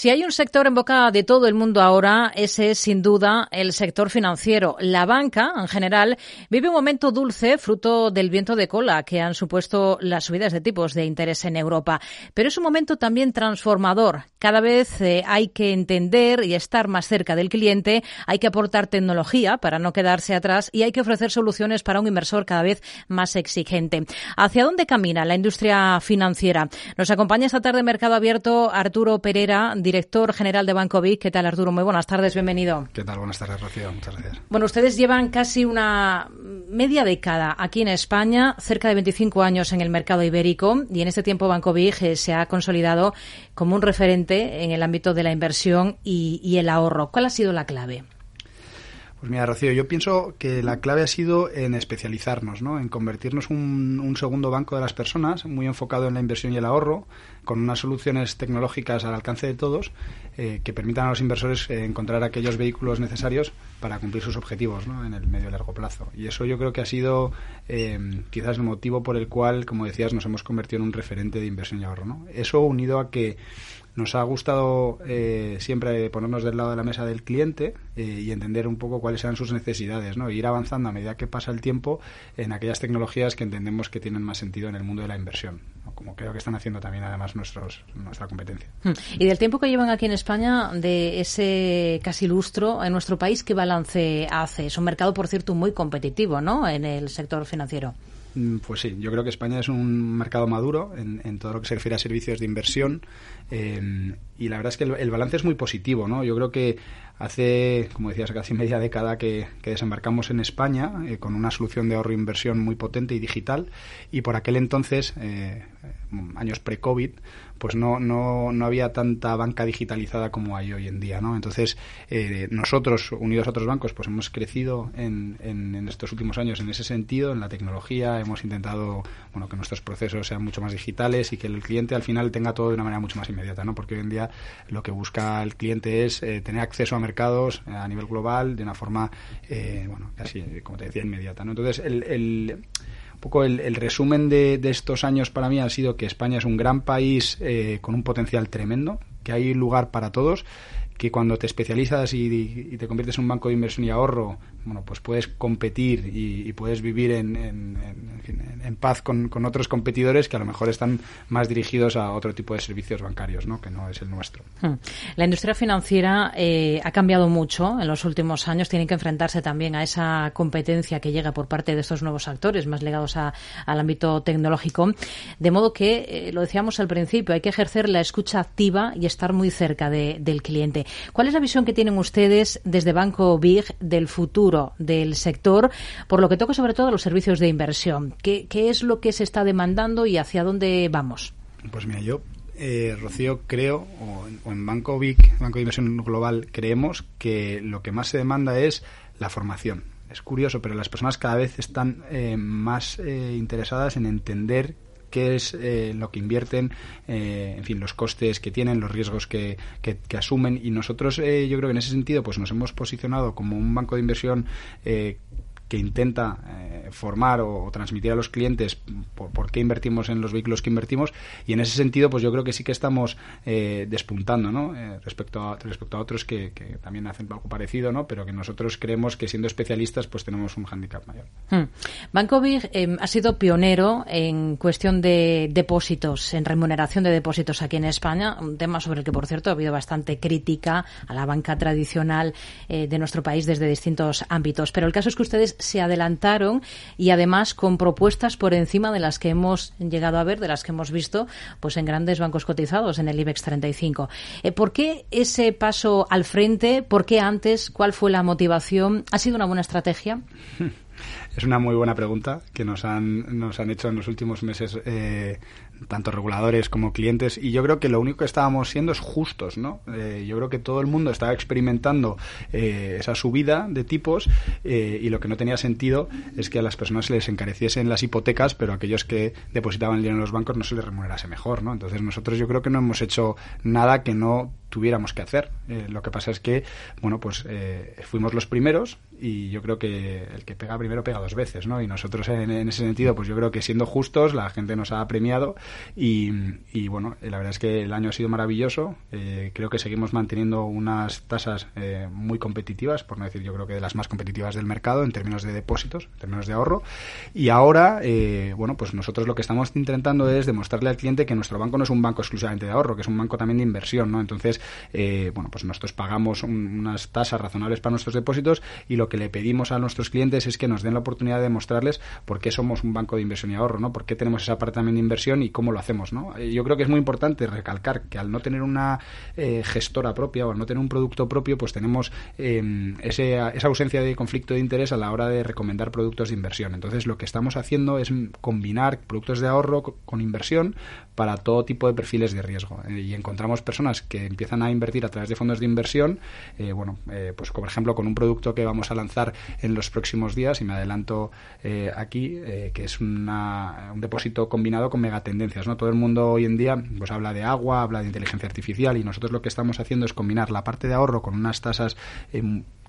Si hay un sector en boca de todo el mundo ahora, ese es sin duda el sector financiero. La banca, en general, vive un momento dulce fruto del viento de cola que han supuesto las subidas de tipos de interés en Europa. Pero es un momento también transformador. Cada vez eh, hay que entender y estar más cerca del cliente, hay que aportar tecnología para no quedarse atrás y hay que ofrecer soluciones para un inversor cada vez más exigente. ¿Hacia dónde camina la industria financiera? Nos acompaña esta tarde Mercado Abierto Arturo Pereira, director general de Banco Vic. ¿Qué tal, Arturo? Muy buenas tardes, bienvenido. ¿Qué tal? Buenas tardes, Rocío. Muchas gracias. Bueno, ustedes llevan casi una media década aquí en España, cerca de 25 años en el mercado ibérico, y en este tiempo Banco Vic eh, se ha consolidado como un referente en el ámbito de la inversión y, y el ahorro. ¿Cuál ha sido la clave? Pues mira, Rocío, yo pienso que la clave ha sido en especializarnos, ¿no? en convertirnos un, un segundo banco de las personas, muy enfocado en la inversión y el ahorro, con unas soluciones tecnológicas al alcance de todos eh, que permitan a los inversores eh, encontrar aquellos vehículos necesarios para cumplir sus objetivos ¿no? en el medio y largo plazo. Y eso yo creo que ha sido eh, quizás el motivo por el cual, como decías, nos hemos convertido en un referente de inversión y ahorro. ¿no? Eso unido a que nos ha gustado eh, siempre ponernos del lado de la mesa del cliente eh, y entender un poco cuáles eran sus necesidades, ¿no? Ir avanzando a medida que pasa el tiempo en aquellas tecnologías que entendemos que tienen más sentido en el mundo de la inversión, como creo que están haciendo también además nuestros, nuestra competencia. Hmm. Y del tiempo que llevan aquí en España, de ese casi lustro en nuestro país, ¿qué balance hace? Es un mercado, por cierto, muy competitivo, ¿no? En el sector financiero. Mm, pues sí, yo creo que España es un mercado maduro en, en todo lo que se refiere a servicios de inversión. Eh, y la verdad es que el, balance es muy positivo, ¿no? Yo creo que hace, como decías, casi media década que, que desembarcamos en España eh, con una solución de ahorro e inversión muy potente y digital y por aquel entonces, eh, años pre-COVID, pues no, no, no había tanta banca digitalizada como hay hoy en día, ¿no? Entonces, eh, nosotros, unidos a otros bancos, pues hemos crecido en, en, en, estos últimos años en ese sentido, en la tecnología, hemos intentado, bueno, que nuestros procesos sean mucho más digitales y que el cliente al final tenga todo de una manera mucho más inmediata, ¿no? Porque hoy en día lo que busca el cliente es eh, tener acceso a mercados a nivel global de una forma, eh, bueno, casi, como te decía, inmediata, ¿no? Entonces, el, el poco el, el resumen de, de, estos años para mí ha sido que España es un gran país eh, con un potencial tremendo, que hay lugar para todos, que cuando te especializas y, te conviertes en un banco de inversión y ahorro, bueno, pues puedes competir y, puedes vivir en, paz con, otros competidores que a lo mejor están más dirigidos a otro tipo de servicios bancarios, ¿no? que no es el nuestro. Hmm. La industria financiera eh, ha cambiado mucho en los últimos años. Tienen que enfrentarse también a esa competencia que llega por parte de estos nuevos actores, más ligados al ámbito tecnológico. De modo que, eh, lo decíamos al principio, hay que ejercer la escucha activa y estar muy cerca de, del cliente. ¿Cuál es la visión que tienen ustedes desde Banco Big del futuro del sector, por lo que toca sobre todo los servicios de inversión? ¿Qué, qué es lo que se está demandando y hacia dónde vamos? Pues mira, yo eh, Rocío, creo, o en, Banco Vic, Banco de Inversión Global, creemos que lo que más se demanda es la formación. Es curioso, pero las personas cada vez están eh, más eh, interesadas en entender qué es eh, lo que invierten, eh, en fin, los costes que tienen, los riesgos que, que, que asumen. Y nosotros, eh, yo creo que en ese sentido, pues nos hemos posicionado como un banco de inversión eh, que intenta formar o, transmitir a los clientes por, por, qué invertimos en los vehículos que invertimos y en ese sentido pues yo creo que sí que estamos eh, despuntando ¿no? Eh, respecto, a, respecto a otros que, que, también hacen algo parecido ¿no? pero que nosotros creemos que siendo especialistas pues tenemos un hándicap mayor. Hmm. Banco Big eh, ha sido pionero en cuestión de depósitos, en remuneración de depósitos aquí en España, un tema sobre el que por cierto ha habido bastante crítica a la banca tradicional eh, de nuestro país desde distintos ámbitos, pero el caso es que ustedes se adelantaron y además con propuestas por encima de las que hemos llegado a ver, de las que hemos visto pues en grandes bancos cotizados en el IBEX 35. Eh, ¿Por qué ese paso al frente? ¿Por qué antes? ¿Cuál fue la motivación? ¿Ha sido una buena estrategia? Es una muy buena pregunta que nos han, nos han hecho en los últimos meses eh, tanto reguladores como clientes y yo creo que lo único que estábamos siendo es justos, ¿no? Eh, yo creo que todo el mundo estaba experimentando eh, esa subida de tipos eh, y lo que no tenía sentido es que a las personas se les encareciesen las hipotecas, pero a aquellos que depositaban dinero en los bancos no se les remunerase mejor, ¿no? Entonces nosotros yo creo que no hemos hecho nada que no tuviéramos que hacer. lo que pasa es que, bueno, pues fuimos los primeros y yo creo que el que pega primero pega dos veces, ¿no? Y nosotros en, ese sentido, pues yo creo que siendo justos, la gente nos ha premiado y, y bueno, la verdad es que el año ha sido maravilloso. creo que seguimos manteniendo unas tasas muy competitivas, por no decir yo creo que de las más competitivas del mercado en términos de depósitos, en términos de ahorro. Y ahora, bueno, pues nosotros lo que estamos intentando es demostrarle al cliente que nuestro banco no es un banco exclusivamente de ahorro, que es un banco también de inversión, ¿no? Entonces, eh, bueno, pues nosotros pagamos unas tasas razonables para nuestros depósitos y lo que le pedimos a nuestros clientes es que nos den la oportunidad de mostrarles por qué somos un banco de inversión y ahorro, ¿no? Por qué tenemos esa parte también de inversión y cómo lo hacemos, ¿no? Eh, yo creo que es muy importante recalcar que al no tener una eh, gestora propia o al no tener un producto propio, pues tenemos esa ausencia de conflicto de interés a la hora de recomendar productos de inversión. Entonces, lo que estamos haciendo es combinar productos de ahorro con inversión para todo tipo de perfiles de riesgo. Y encontramos personas que empiezan a invertir a través de fondos de inversión, eh, bueno, eh, pues por ejemplo con un producto que vamos a lanzar en los próximos días, y me adelanto aquí, que es un depósito combinado con megatendencias. ¿no? Todo el mundo hoy en día pues habla de agua, habla de inteligencia artificial, y nosotros lo que estamos haciendo es combinar la parte de ahorro con unas tasas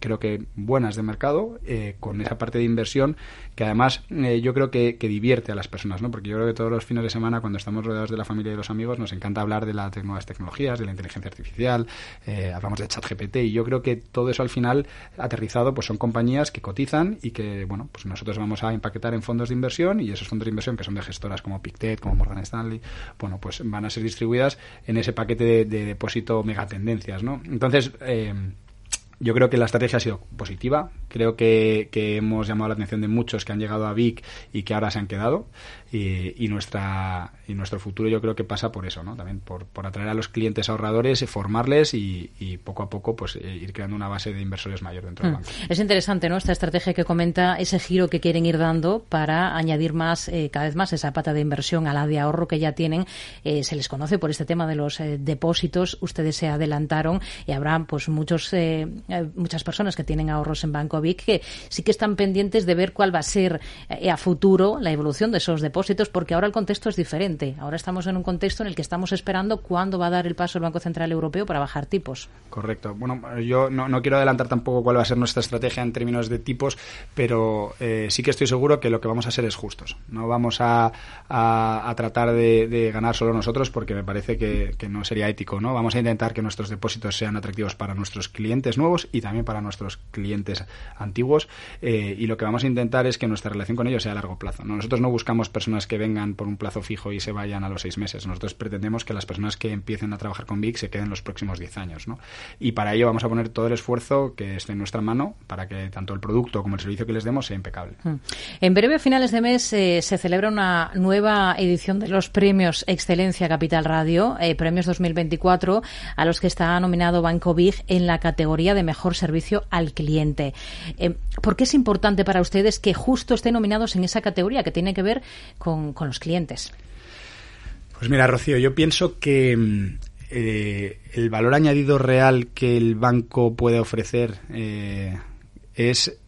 creo que buenas de mercado, eh, con esa parte de inversión que además eh, yo creo que, divierte a las personas, ¿no? Porque yo creo que todos los fines de semana cuando estamos rodeados de la familia y de los amigos nos encanta hablar de las nuevas tecnologías, de la inteligencia artificial, eh, hablamos de ChatGPT y yo creo que todo eso al final aterrizado pues son compañías que cotizan y que, bueno, pues nosotros vamos a empaquetar en fondos de inversión y esos fondos de inversión que son de gestoras como Pictet, como Morgan Stanley, bueno, pues van a ser distribuidas en ese paquete de, de depósito megatendencias, ¿no? Entonces, eh, yo creo que la estrategia ha sido positiva. Creo que, que, hemos llamado la atención de muchos que han llegado a Vic y que ahora se han quedado. Y, nuestra, y nuestro futuro yo creo que pasa por eso, ¿no? También por, por atraer a los clientes ahorradores, formarles y, y poco a poco pues eh, ir creando una base de inversores mayor dentro del mm. banco. Es interesante, ¿no? Esta estrategia que comenta, ese giro que quieren ir dando para añadir más, eh, cada vez más esa pata de inversión a la de ahorro que ya tienen. Eh, se les conoce por este tema de los depósitos. Ustedes se adelantaron y habrá pues muchos, muchas personas que tienen ahorros en Banco Vic que sí que están pendientes de ver cuál va a ser a futuro la evolución de esos depósitos porque ahora el contexto es diferente. Ahora estamos en un contexto en el que estamos esperando cuándo va a dar el paso el Banco Central Europeo para bajar tipos. Correcto. Bueno, yo no, quiero adelantar tampoco cuál va a ser nuestra estrategia en términos de tipos, pero eh, sí que estoy seguro que lo que vamos a hacer es justos. No vamos a, tratar de, ganar solo nosotros porque me parece que, no sería ético. no Vamos a intentar que nuestros depósitos sean atractivos para nuestros clientes nuevos y también para nuestros clientes antiguos eh, y lo que vamos a intentar es que nuestra relación con ellos sea a largo plazo. Nosotros no buscamos personas que vengan por un plazo fijo y se vayan a los seis meses. Nosotros pretendemos que las personas que empiecen a trabajar con VIC se queden los próximos diez años. ¿no? Y para ello vamos a poner todo el esfuerzo que esté en nuestra mano para que tanto el producto como el servicio que les demos sea impecable. Mm. En breve, a finales de mes, eh, se celebra una nueva edición de los premios Excelencia Capital Radio, eh, premios 2024, a los que está nominado Banco VIG en la categoría de mejor servicio al cliente. Eh, ¿Por qué es importante para ustedes que justo estén nominados en esa categoría que tiene que ver con, los clientes? Pues mira, Rocío, yo pienso que mm, eh, el valor añadido real que el banco puede ofrecer eh, es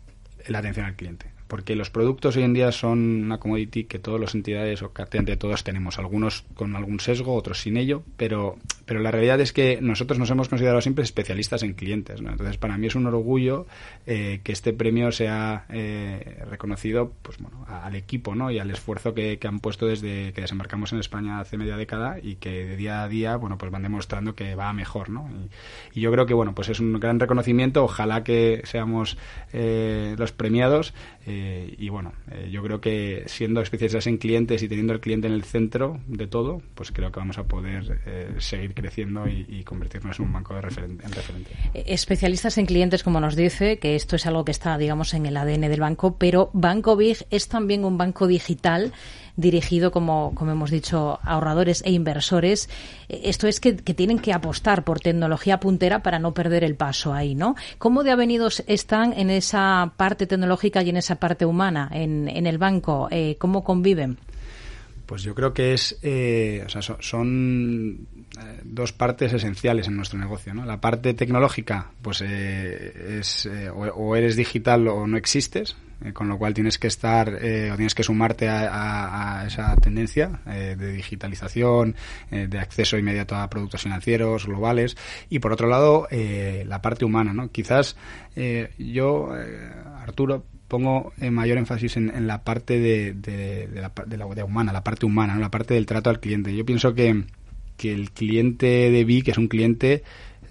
la atención al cliente porque los productos hoy en día son una commodity que todas las entidades o prácticamente todos tenemos, algunos con algún sesgo, otros sin ello, pero, pero la realidad es que nosotros nos hemos considerado siempre especialistas en clientes. Entonces, para mí es un orgullo eh, que este premio sea eh, reconocido pues, bueno, al equipo ¿no? y al esfuerzo que, han puesto desde que desembarcamos en España hace media década y que de día a día bueno, pues van demostrando que va mejor. ¿no? Y, yo creo que bueno, pues es un gran reconocimiento, ojalá que seamos eh, los premiados. Eh, y bueno, eh, yo creo que siendo especialistas en clientes y teniendo el cliente en el centro de todo, pues creo que vamos a poder eh, creciendo y, convertirnos en un banco de referente, en. Especialistas en clientes, como nos dice, que esto es algo que está, digamos, en el ADN del banco, pero Banco Big es también un banco digital dirigido, como, como hemos dicho, a ahorradores e inversores. Esto es que, tienen que apostar por tecnología puntera para no perder el paso ahí, ¿no? ¿Cómo de avenidos están en esa parte tecnológica y en esa parte humana en, en el banco? Eh, ¿Cómo conviven? Pues yo creo que es, eh, o sea, son, eh, dos partes esenciales en nuestro negocio. ¿no? La parte tecnológica, pues es o, eres digital o no existes. eh, con lo cual tienes que estar o tienes que sumarte a, esa tendencia de digitalización, de acceso inmediato a productos financieros globales y por otro lado la parte humana, ¿no? Quizás yo, Arturo, pongo mayor énfasis en, la parte de, la, de, humana, la parte humana, la parte del trato al cliente. Yo pienso que, que el cliente de Vi, que es un cliente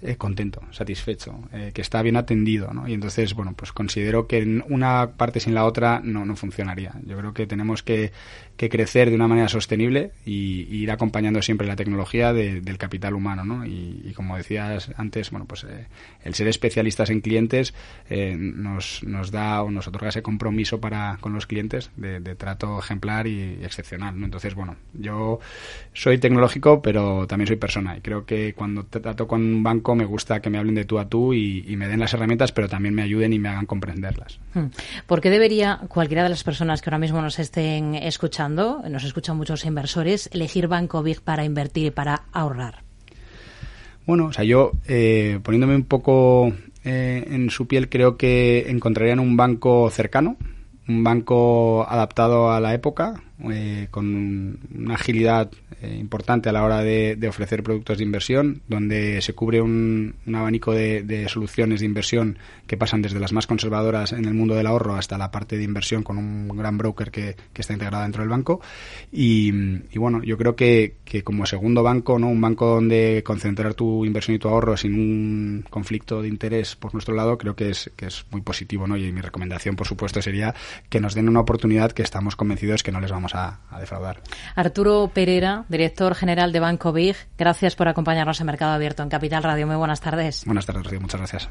eh, contento, satisfecho, eh, que está bien atendido, ¿no? Y entonces, bueno, pues considero que una parte sin la otra no, no funcionaría. Yo creo que tenemos que, crecer de una manera sostenible y, ir acompañando siempre la tecnología del capital humano, ¿no? Y, como decías antes, bueno, pues eh, el ser especialistas en clientes nos, nos da o nos otorga ese compromiso para con los clientes de, trato ejemplar y, excepcional. Entonces, bueno, yo soy tecnológico, pero también soy persona y creo que cuando trato con un banco me gusta que me hablen de tú a tú y, me den las herramientas, pero también me ayuden y me hagan comprenderlas. Hmm. ¿Por qué debería cualquiera de las personas que ahora mismo nos estén escuchando, nos escuchan muchos inversores, elegir Banco Big para invertir y para ahorrar? Bueno, o sea, yo eh, poniéndome un poco eh, en su piel, creo que encontrarían un banco cercano, un banco adaptado a la época, eh, con una agilidad eh, importante a la hora de, ofrecer productos de inversión, donde se cubre un, abanico de, soluciones de inversión que pasan desde las más conservadoras en el mundo del ahorro hasta la parte de inversión con un gran broker que, está integrado dentro del banco. Y, bueno, yo creo que, como segundo banco, no un banco donde concentrar tu inversión y tu ahorro sin un conflicto de interés por nuestro lado, creo que es, que es muy positivo. ¿no? Y mi recomendación, por supuesto, sería que nos den una oportunidad que estamos convencidos que no les vamos a, defraudar. Arturo Pereira, director general de Banco Big, gracias por acompañarnos en Mercado Abierto en Capital Radio. Muy buenas tardes. Buenas tardes, Rocío. Muchas gracias.